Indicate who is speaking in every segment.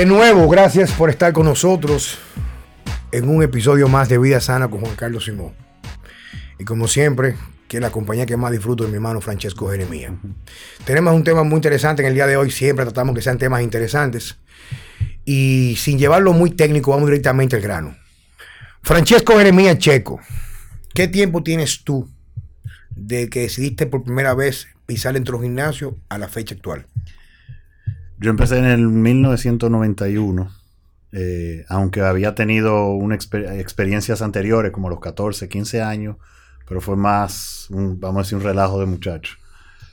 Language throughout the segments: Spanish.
Speaker 1: De nuevo, gracias por estar con nosotros en un episodio más de Vida Sana con Juan Carlos Simón. Y como siempre, que es la compañía que más disfruto de mi hermano Francesco Jeremía. Tenemos un tema muy interesante en el día de hoy, siempre tratamos que sean temas interesantes. Y sin llevarlo muy técnico, vamos directamente al grano. Francesco Jeremía Checo, ¿qué tiempo tienes tú de que decidiste por primera vez pisar dentro de gimnasio a la fecha actual?
Speaker 2: Yo empecé en el 1991, eh, aunque había tenido una experiencias anteriores, como los 14, 15 años, pero fue más, vamos a decir, un relajo de muchacho.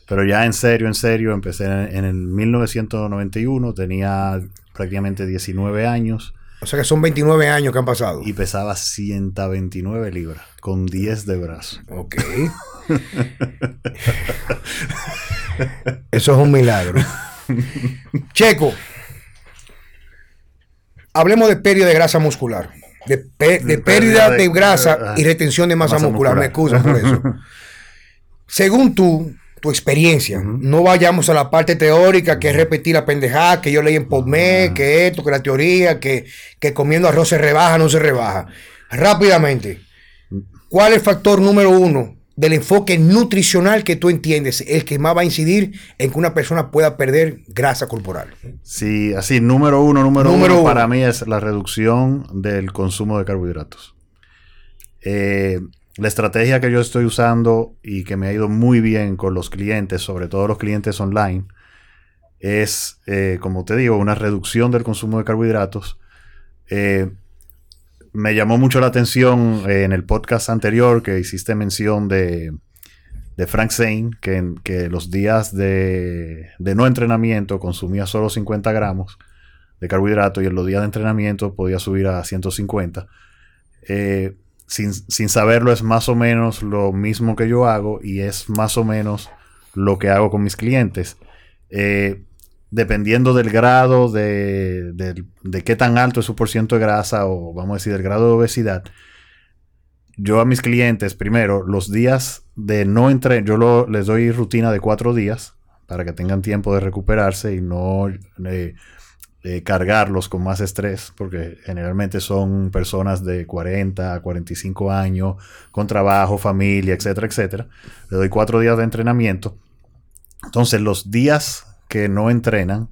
Speaker 2: Pero ya en serio, en serio, empecé en, el 1991, tenía prácticamente 19 años.
Speaker 1: O sea que son 29 años que han pasado.
Speaker 2: Y pesaba 129 libras, con 10 de brazo.
Speaker 1: Ok. Eso es un milagro. Checo, hablemos de pérdida de grasa muscular. De, pérdida, de, grasa y retención de masa, muscular. Me excusan por eso. Según tú, tu experiencia, no vayamos a la parte teórica, que es repetir la pendejada que yo leí en PodMed, que esto, que la teoría, que, que comiendo arroz se rebaja, no se rebaja. Rápidamente, ¿cuál es el factor número uno del enfoque nutricional que tú entiendes, el que más va a incidir en que una persona pueda perder grasa corporal.
Speaker 2: Sí, así, número uno, número, uno, para mí es la reducción del consumo de carbohidratos. Eh, la estrategia que yo estoy usando y que me ha ido muy bien con los clientes, sobre todo los clientes online, es, eh, como te digo, una reducción del consumo de carbohidratos. Eh, me llamó mucho la atención eh, en el podcast anterior que hiciste mención de, Frank Zane, que, que los días de, no entrenamiento consumía solo 50 gramos de carbohidrato y en los días de entrenamiento podía subir a 150. Eh, sin, saberlo es más o menos lo mismo que yo hago y es más o menos lo que hago con mis clientes. Eh, dependiendo del grado de, qué tan alto es su porciento de grasa o vamos a decir del grado de obesidad, yo a mis clientes, primero, los días de no entrenar, yo les doy rutina de cuatro días para que tengan tiempo de recuperarse y no eh, eh, cargarlos con más estrés, porque generalmente son personas de 40 a 45 años, con trabajo, familia, etcétera, etcétera. Le doy cuatro días de entrenamiento. Entonces, los días que no entrenan,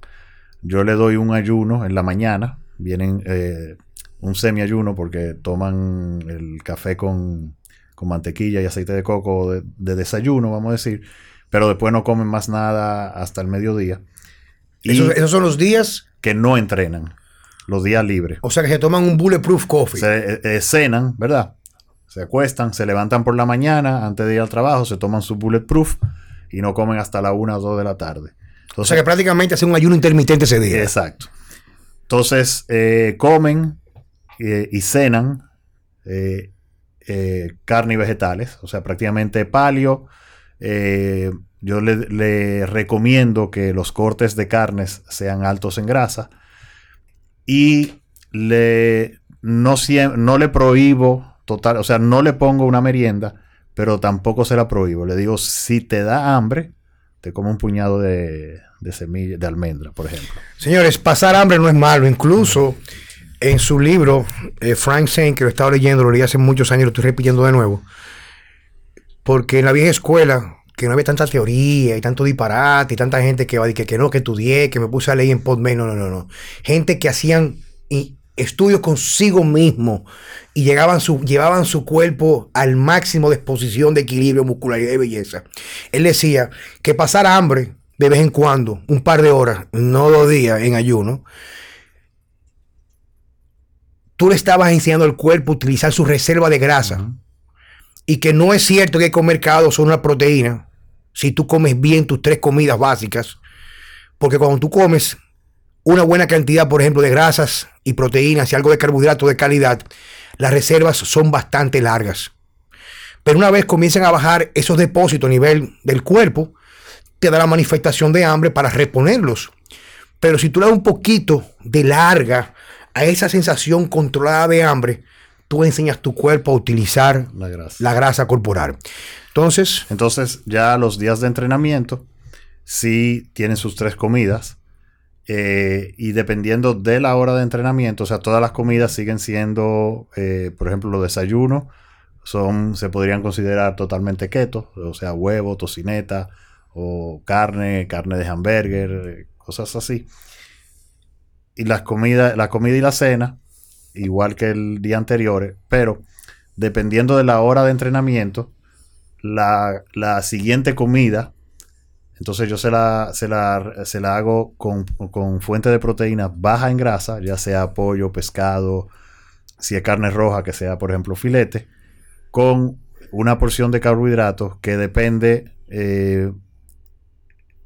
Speaker 2: yo le doy un ayuno en la mañana, vienen eh, un semi-ayuno porque toman el café con, mantequilla y aceite de coco de, desayuno, vamos a decir, pero después no comen más nada hasta el mediodía.
Speaker 1: ¿Esos, son los días?
Speaker 2: Que no entrenan, los días libres.
Speaker 1: O sea que se toman un bulletproof coffee.
Speaker 2: Se eh, eh, cenan, ¿verdad? Se acuestan, se levantan por la mañana antes de ir al trabajo, se toman su bulletproof y no comen hasta la 1 o 2 de la tarde
Speaker 1: o sea que prácticamente hacen un ayuno intermitente ese día.
Speaker 2: Exacto. Entonces, eh, comen eh, y cenan eh, carne y vegetales, o sea, prácticamente palio. yo le, recomiendo que los cortes de carnes sean altos en grasa y le, no, no le prohíbo total, o sea, no le pongo una merienda, pero tampoco se la prohíbo. Le digo, si te da hambre, te como un puñado de, de semilla, de almendra, por ejemplo.
Speaker 1: Señores, pasar hambre no es malo. Incluso en su libro, eh, Frank Zane, que lo estaba leyendo, lo leí hace muchos años, lo estoy repitiendo de nuevo. Porque en la vieja escuela, que no había tanta teoría y tanto disparate y tanta gente que va a decir que, no, que estudié, que me puse a leer en Podman, no, no, no, no. Gente que hacían estudios consigo mismo y llegaban su, llevaban su cuerpo al máximo de exposición de equilibrio muscular y de belleza. Él decía que pasar hambre de vez en cuando, un par de horas, no dos días en ayuno, tú le estabas enseñando al cuerpo a utilizar su reserva de grasa. Y que no es cierto que comer cada dos una proteína si tú comes bien tus tres comidas básicas. Porque cuando tú comes una buena cantidad, por ejemplo, de grasas y proteínas y algo de carbohidratos de calidad, las reservas son bastante largas. Pero una vez comienzan a bajar esos depósitos a nivel del cuerpo, te da la manifestación de hambre para reponerlos. Pero si tú le das un poquito de larga a esa sensación controlada de hambre, tú enseñas tu cuerpo a utilizar la grasa, la grasa corporal. Entonces,
Speaker 2: entonces ya los días de entrenamiento sí tienen sus tres comidas Eh, y dependiendo de la hora de entrenamiento, o sea, todas las comidas siguen siendo, eh, por ejemplo, los desayunos son, se podrían considerar totalmente keto, o sea, huevo, tocineta o carne, carne de hamburger, cosas así. Y las comidas, la comida y la cena, igual que el día anterior, pero dependiendo de la hora de entrenamiento, la, la siguiente comida entonces yo se la, se la, hago con, fuente de proteína baja en grasa, ya sea pollo, pescado, si es carne roja, que sea por ejemplo filete, con una porción de carbohidratos que depende eh,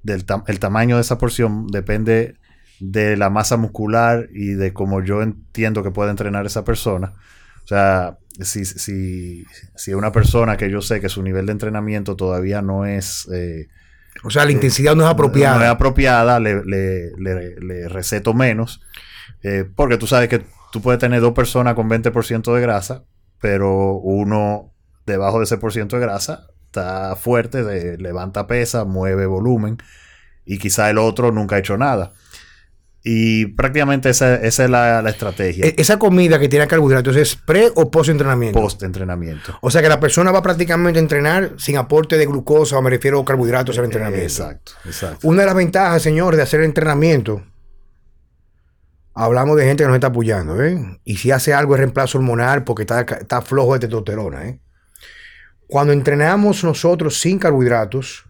Speaker 2: del el tamaño de esa porción, depende de la masa muscular y de cómo yo entiendo que puede entrenar esa persona. O sea, si, si, si una persona que yo sé que su nivel de entrenamiento todavía no es... Eh,
Speaker 1: o sea, la intensidad no es apropiada.
Speaker 2: No, es apropiada, le, receto menos. Eh, porque tú sabes que tú puedes tener dos personas con 20% de grasa, pero uno debajo de ese por ciento de grasa está fuerte, levanta pesa, mueve volumen, y quizá el otro nunca ha hecho nada. Y prácticamente esa, es la, estrategia.
Speaker 1: E, esa comida que tiene carbohidratos es pre o post entrenamiento.
Speaker 2: Post entrenamiento.
Speaker 1: O sea que la persona va prácticamente a entrenar sin aporte de glucosa o me refiero a carbohidratos al entrenamiento.
Speaker 2: Exacto, exacto.
Speaker 1: Una de las ventajas, señor, de hacer entrenamiento, hablamos de gente que nos está apoyando, ¿eh? Y si hace algo de reemplazo hormonal porque está, está flojo de testosterona, ¿eh? Cuando entrenamos nosotros sin carbohidratos,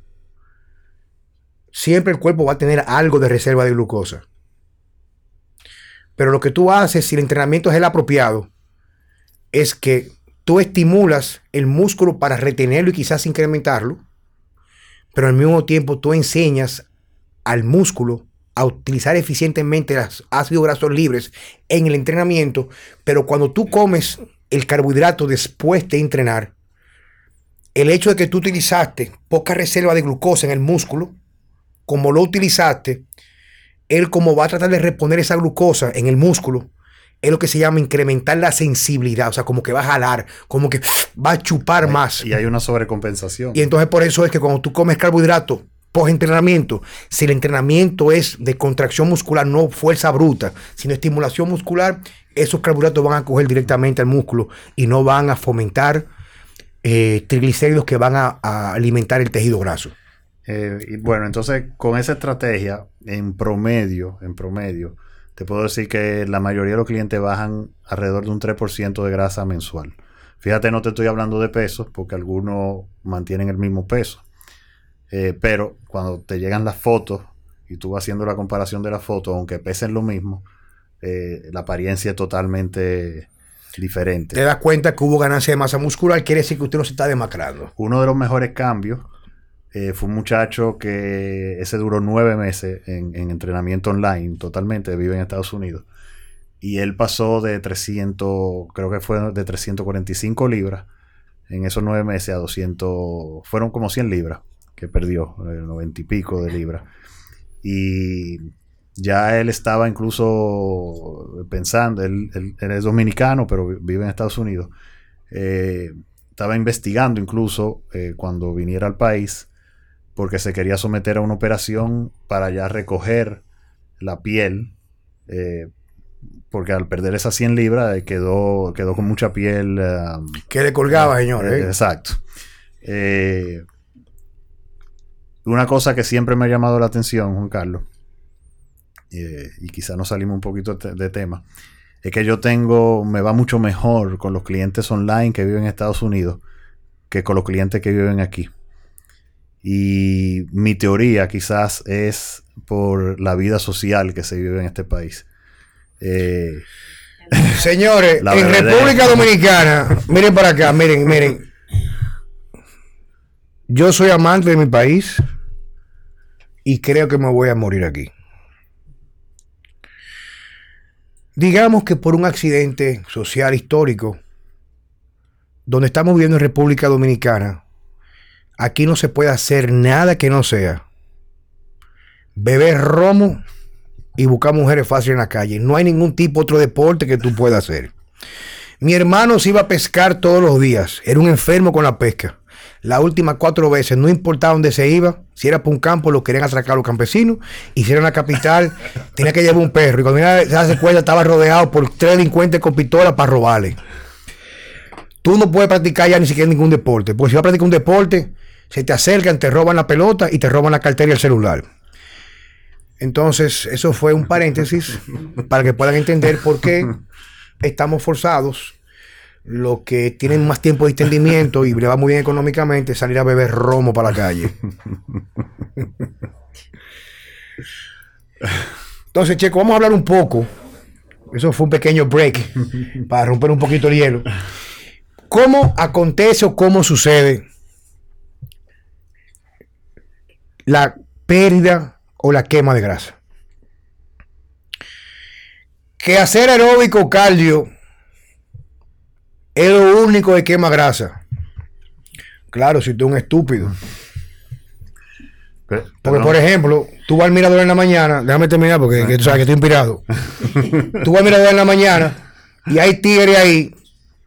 Speaker 1: siempre el cuerpo va a tener algo de reserva de glucosa. Pero lo que tú haces, si el entrenamiento es el apropiado, es que tú estimulas el músculo para retenerlo y quizás incrementarlo, pero al mismo tiempo tú enseñas al músculo a utilizar eficientemente los ácidos grasos libres en el entrenamiento, pero cuando tú comes el carbohidrato después de entrenar, el hecho de que tú utilizaste poca reserva de glucosa en el músculo, como lo utilizaste, él como va a tratar de reponer esa glucosa en el músculo, es lo que se llama incrementar la sensibilidad, o sea, como que va a jalar, como que va a chupar más.
Speaker 2: Y hay una sobrecompensación.
Speaker 1: Y entonces por eso es que cuando tú comes carbohidratos post entrenamiento, si el entrenamiento es de contracción muscular, no fuerza bruta, sino estimulación muscular, esos carbohidratos van a coger directamente al músculo y no van a fomentar eh, triglicéridos que van a alimentar el tejido graso.
Speaker 2: Eh, y bueno, entonces con esa estrategia, en promedio, en promedio, te puedo decir que la mayoría de los clientes bajan alrededor de un 3% de grasa mensual. Fíjate, no te estoy hablando de pesos, porque algunos mantienen el mismo peso. Eh, pero cuando te llegan las fotos y tú vas haciendo la comparación de las fotos, aunque pesen lo mismo, eh, la apariencia es totalmente diferente.
Speaker 1: Te das cuenta que hubo ganancia de masa muscular, quiere decir que usted no se está demacrando.
Speaker 2: Uno de los mejores cambios eh, fue un muchacho que ese duró nueve meses en, entrenamiento online totalmente, vive en Estados Unidos. Y él pasó de 300, creo que fue de 345 libras en esos nueve meses a 200, fueron como 100 libras que perdió, 90 eh, y pico de libras. Y ya él estaba incluso pensando, él, es dominicano, pero vive en Estados Unidos. Eh, estaba investigando incluso cuando viniera al país porque se quería someter a una operación para ya recoger la piel, eh, porque al perder esas 100 libras eh, quedó, quedó con mucha piel.
Speaker 1: Que le colgaba, señor.
Speaker 2: Eh, exacto. una cosa que siempre me ha llamado la atención, Juan Carlos, y quizá nos salimos un poquito de tema, es que yo tengo, me va mucho mejor con los clientes online que viven en Estados Unidos que con los clientes que viven aquí. Y mi teoría quizás es por la vida social que se vive en este país. Eh,
Speaker 1: Señores, en República Dominicana, miren para acá, miren, miren. Yo soy amante de mi país y creo que me voy a morir aquí. Digamos que por un accidente social histórico, donde estamos viviendo en República Dominicana, Aquí no se puede hacer nada que no sea beber romo y buscar mujeres fáciles en la calle. No hay ningún tipo otro deporte que tú puedas hacer. Mi hermano se iba a pescar todos los días. Era un enfermo con la pesca. Las últimas cuatro veces, no importaba dónde se iba, si era por un campo, lo querían atracar los campesinos, y si era una capital, tenía que llevar un perro. Y cuando se hace cuenta, estaba rodeado por tres delincuentes con pistola para robarle. Tú no puedes practicar ya ni siquiera ningún deporte, porque si vas a practicar un deporte, se te acercan, te roban la pelota y te roban la cartera y el celular. Entonces, eso fue un paréntesis para que puedan entender por qué estamos forzados, los que tienen más tiempo de entendimiento y le va muy bien económicamente, salir a beber romo para la calle. Entonces, Checo, vamos a hablar un poco. Eso fue un pequeño break para romper un poquito el hielo. ¿Cómo acontece o cómo sucede la pérdida o la quema de grasa? Que hacer aeróbico cardio es lo único que quema grasa. Claro, si tú eres un estúpido. porque, por ejemplo, tú vas al mirador en la mañana, déjame terminar porque tú sabes que estoy inspirado. tú vas al mirador en la mañana y hay tigres ahí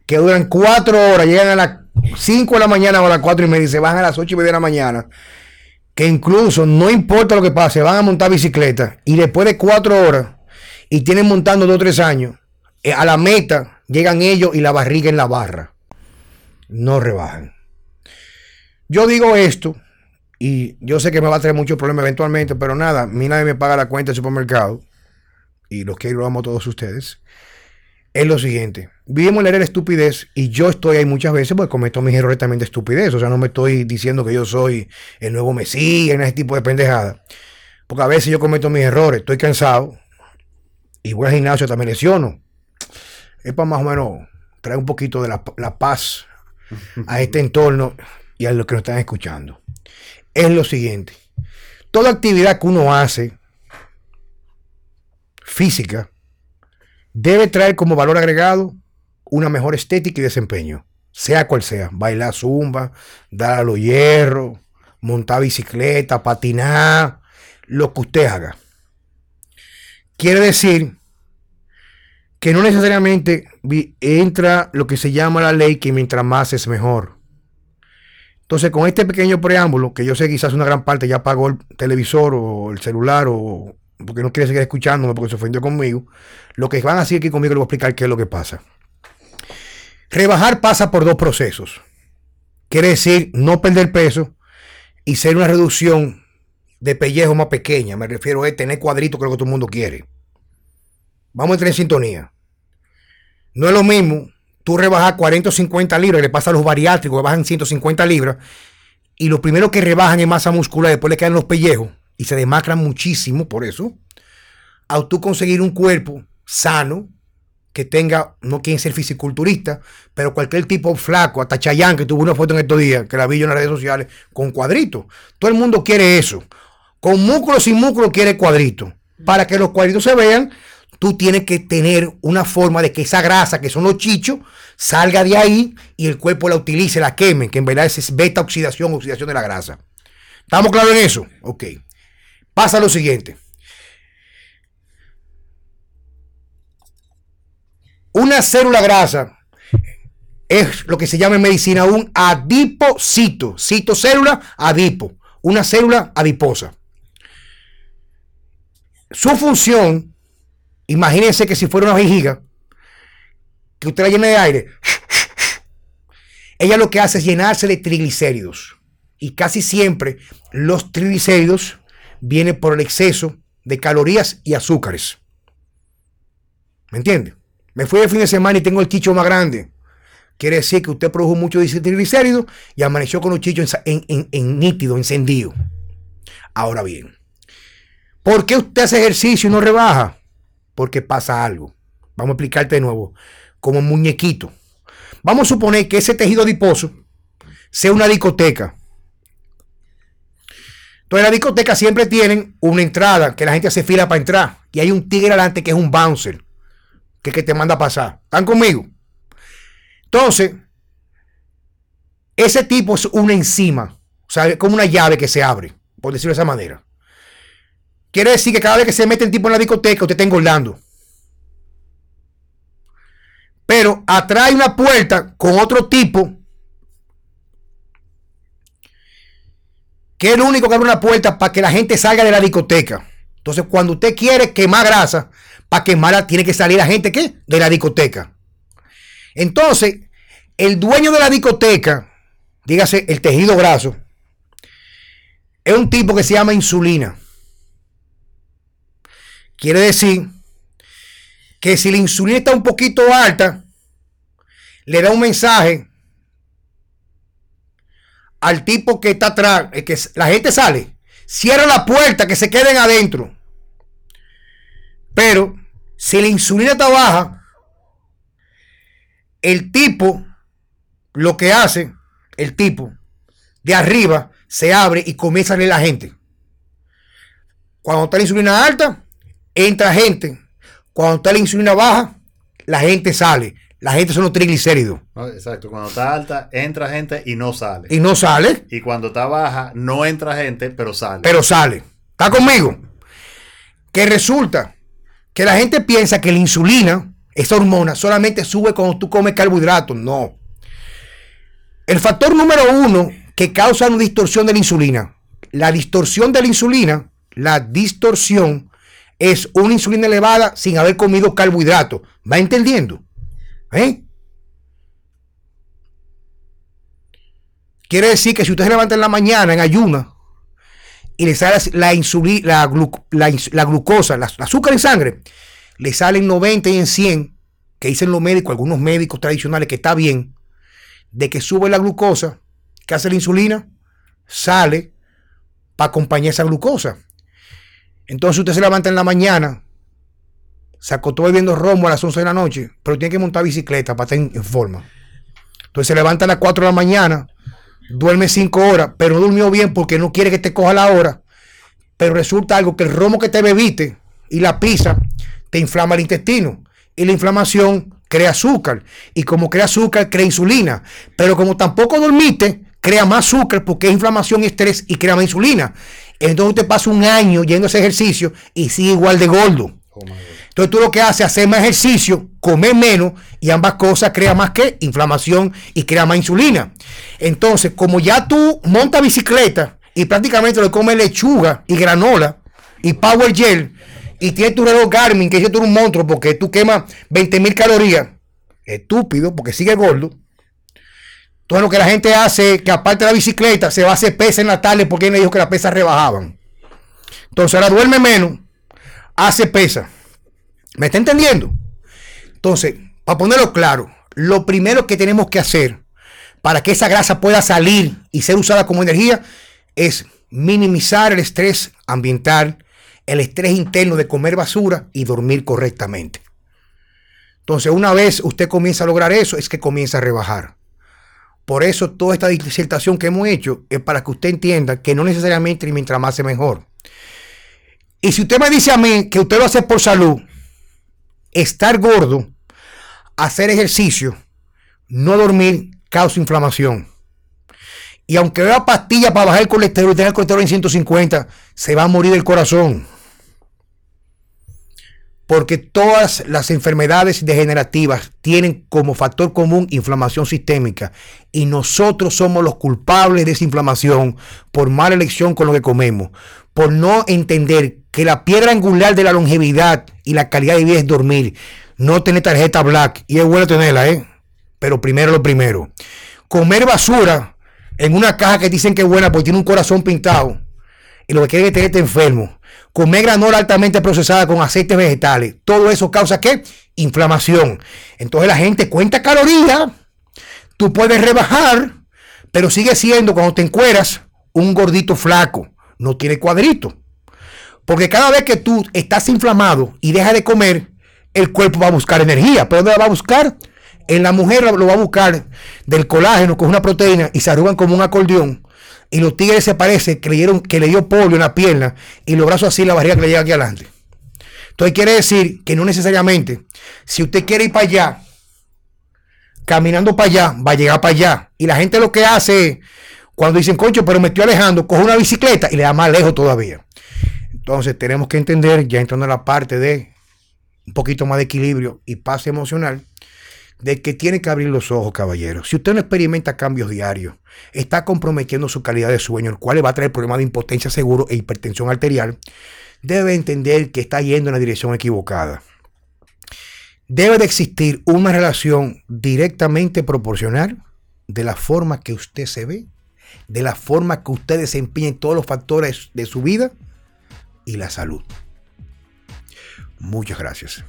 Speaker 1: que duran cuatro horas, llegan a las cinco de la mañana o a las cuatro y media y se van a las ocho y media de la mañana, que incluso no importa lo que pase, van a montar bicicleta y después de cuatro horas y tienen montando dos o tres años, eh, a la meta llegan ellos y la barriga en la barra. No rebajan. Yo digo esto y yo sé que me va a traer muchos problemas eventualmente, pero nada, a mí nadie me paga la cuenta del supermercado y los que lo amo a todos ustedes es lo siguiente. Vivimos en la era estupidez y yo estoy ahí muchas veces porque cometo mis errores también de estupidez. O sea, no me estoy diciendo que yo soy el nuevo Mesías, en ese tipo de pendejada. Porque a veces yo cometo mis errores, estoy cansado y voy al gimnasio, también lesiono. Es para más o menos traer un poquito de la, la paz a este entorno y a los que nos están escuchando. Es lo siguiente. Toda actividad que uno hace física debe traer como valor agregado una mejor estética y desempeño, sea cual sea, bailar zumba, dar a los hierros, montar bicicleta, patinar, lo que usted haga. Quiere decir que no necesariamente entra lo que se llama la ley que mientras más es mejor. Entonces, con este pequeño preámbulo, que yo sé quizás una gran parte ya pagó el televisor o el celular o porque no quiere seguir escuchándome porque se ofendió conmigo, lo que van a decir aquí conmigo le voy a explicar qué es lo que pasa. Rebajar pasa por dos procesos. Quiere decir no perder peso y ser una reducción de pellejo más pequeña. Me refiero a tener cuadritos que es lo que todo el mundo quiere. Vamos a entrar en sintonía. No es lo mismo tú rebajar 40 o 50 libras, le pasa a los bariátricos que bajan 150 libras, y lo primero que rebajan es masa muscular, después le quedan los pellejos y se demacran muchísimo por eso, a tú conseguir un cuerpo sano, que tenga, no quieren ser fisiculturista, pero cualquier tipo flaco, hasta Chayán, que tuvo una foto en estos días, que la vi yo en las redes sociales, con cuadritos. Todo el mundo quiere eso. Con músculo sin músculo quiere cuadritos. Para que los cuadritos se vean, tú tienes que tener una forma de que esa grasa, que son los chichos, salga de ahí y el cuerpo la utilice, la queme, que en verdad es beta oxidación, oxidación de la grasa. ¿Estamos claros en eso? Ok. Pasa lo siguiente. Una célula grasa es lo que se llama en medicina un adipocito. Citocélula, adipo. Una célula adiposa. Su función, imagínense que si fuera una vejiga, que usted la llena de aire, ella lo que hace es llenarse de triglicéridos. Y casi siempre los triglicéridos viene por el exceso de calorías y azúcares. ¿Me entiende? Me fui el fin de semana y tengo el chicho más grande. Quiere decir que usted produjo mucho triglicéridos y amaneció con un chicho en, nítido, encendido. Ahora bien, ¿por qué usted hace ejercicio y no rebaja? Porque pasa algo. Vamos a explicarte de nuevo. Como muñequito. Vamos a suponer que ese tejido adiposo sea una discoteca entonces, la discoteca siempre tienen una entrada que la gente hace fila para entrar. Y hay un tigre adelante que es un bouncer, que que te manda a pasar. ¿Están conmigo? Entonces, ese tipo es una enzima. O sea, como una llave que se abre, por decirlo de esa manera. Quiere decir que cada vez que se mete el tipo en la discoteca, usted está engordando. Pero atrae una puerta con otro tipo es el único que abre una puerta para que la gente salga de la discoteca. Entonces, cuando usted quiere quemar grasa, para quemarla tiene que salir la gente ¿qué? de la discoteca. Entonces, el dueño de la discoteca, dígase el tejido graso, es un tipo que se llama insulina. Quiere decir que si la insulina está un poquito alta, le da un mensaje al tipo que está atrás, que la gente sale, Cierra la puerta, que se queden adentro. Pero si la insulina está baja, el tipo lo que hace, el tipo de arriba se abre y comienza a leer la gente. Cuando está la insulina alta, entra gente. Cuando está la insulina baja, la gente sale. La gente son los triglicéridos.
Speaker 2: exacto. Cuando está alta, entra gente y no sale.
Speaker 1: Y no sale.
Speaker 2: Y cuando está baja, no entra gente, pero sale.
Speaker 1: Pero sale. ¿Está conmigo? Que resulta que la gente piensa que la insulina, esa hormona, solamente sube cuando tú comes carbohidratos. No. El factor número uno que causa una distorsión de la insulina. La distorsión de la insulina, la distorsión es una insulina elevada sin haber comido carbohidratos. ¿Va entendiendo? ¿Eh? Quiere decir que si usted se levanta en la mañana en ayuna y le sale la insulina, la, glucosa, la, azúcar en sangre, le sale en 90 y en 100, que dicen los médicos, algunos médicos tradicionales que está bien, de que sube la glucosa, que hace la insulina, sale para acompañar esa glucosa. Entonces usted se levanta en la mañana se acostó bebiendo romo a las 11 de la noche, pero tiene que montar bicicleta para estar en, forma. Entonces se levanta a las 4 de la mañana, duerme 5 horas, pero no durmió bien porque no quiere que te coja la hora. Pero resulta algo que el romo que te bebiste y la pizza te inflama el intestino. Y la inflamación crea azúcar. Y como crea azúcar, crea insulina. Pero como tampoco dormiste, crea más azúcar porque es inflamación y estrés y crea más insulina. Entonces te pasa un año yendo a ese ejercicio y sigue igual de gordo. Oh entonces tú lo que haces es hacer más ejercicio, comer menos y ambas cosas crean más que inflamación y crea más insulina. Entonces, como ya tú montas bicicleta y prácticamente le comes lechuga y granola y power gel y tienes tu reloj Garmin que es tú un monstruo porque tú quemas 20 mil calorías, estúpido porque sigue gordo. Entonces lo que la gente hace que aparte de la bicicleta se va a hacer pesa en la tarde porque me dijo que las pesas rebajaban. Entonces ahora duerme menos, hace pesa ¿Me está entendiendo? Entonces, para ponerlo claro, lo primero que tenemos que hacer para que esa grasa pueda salir y ser usada como energía es minimizar el estrés ambiental, el estrés interno de comer basura y dormir correctamente. Entonces, una vez usted comienza a lograr eso, es que comienza a rebajar. Por eso toda esta disertación que hemos hecho es para que usted entienda que no necesariamente mientras más es mejor. Y si usted me dice a mí que usted lo hace por salud, estar gordo, hacer ejercicio, no dormir, causa inflamación. Y aunque vea pastillas para bajar el colesterol y tener el colesterol en 150, se va a morir el corazón. Porque todas las enfermedades degenerativas tienen como factor común inflamación sistémica. Y nosotros somos los culpables de esa inflamación por mala elección con lo que comemos. Por no entender que la piedra angular de la longevidad y la calidad de vida es dormir. No tener tarjeta black. Y es bueno tenerla, ¿eh? Pero primero lo primero. Comer basura en una caja que dicen que es buena porque tiene un corazón pintado. Y lo que quiere es tenerte enfermo. Comer granola altamente procesada con aceites vegetales. Todo eso causa qué? Inflamación. Entonces la gente cuenta calorías. Tú puedes rebajar. Pero sigue siendo cuando te encueras un gordito flaco. No tiene cuadrito. Porque cada vez que tú estás inflamado y dejas de comer, el cuerpo va a buscar energía. ¿Pero dónde la va a buscar? En la mujer lo va a buscar del colágeno con una proteína y se arrugan como un acordeón. Y los tigres se parecen, creyeron que le dio polio en la pierna y los brazos así, la barriga que le llega aquí adelante. Entonces quiere decir que no necesariamente, si usted quiere ir para allá, caminando para allá, va a llegar para allá. Y la gente lo que hace es, cuando dicen, concho, pero me estoy alejando, coge una bicicleta y le da más lejos todavía. Entonces tenemos que entender, ya entrando en la parte de un poquito más de equilibrio y paz emocional, de que tiene que abrir los ojos, caballero. Si usted no experimenta cambios diarios, está comprometiendo su calidad de sueño, el cual le va a traer problemas de impotencia seguro e hipertensión arterial, debe entender que está yendo en la dirección equivocada. Debe de existir una relación directamente proporcional de la forma que usted se ve, de la forma que usted desempeña en todos los factores de su vida y la salud. Muchas gracias.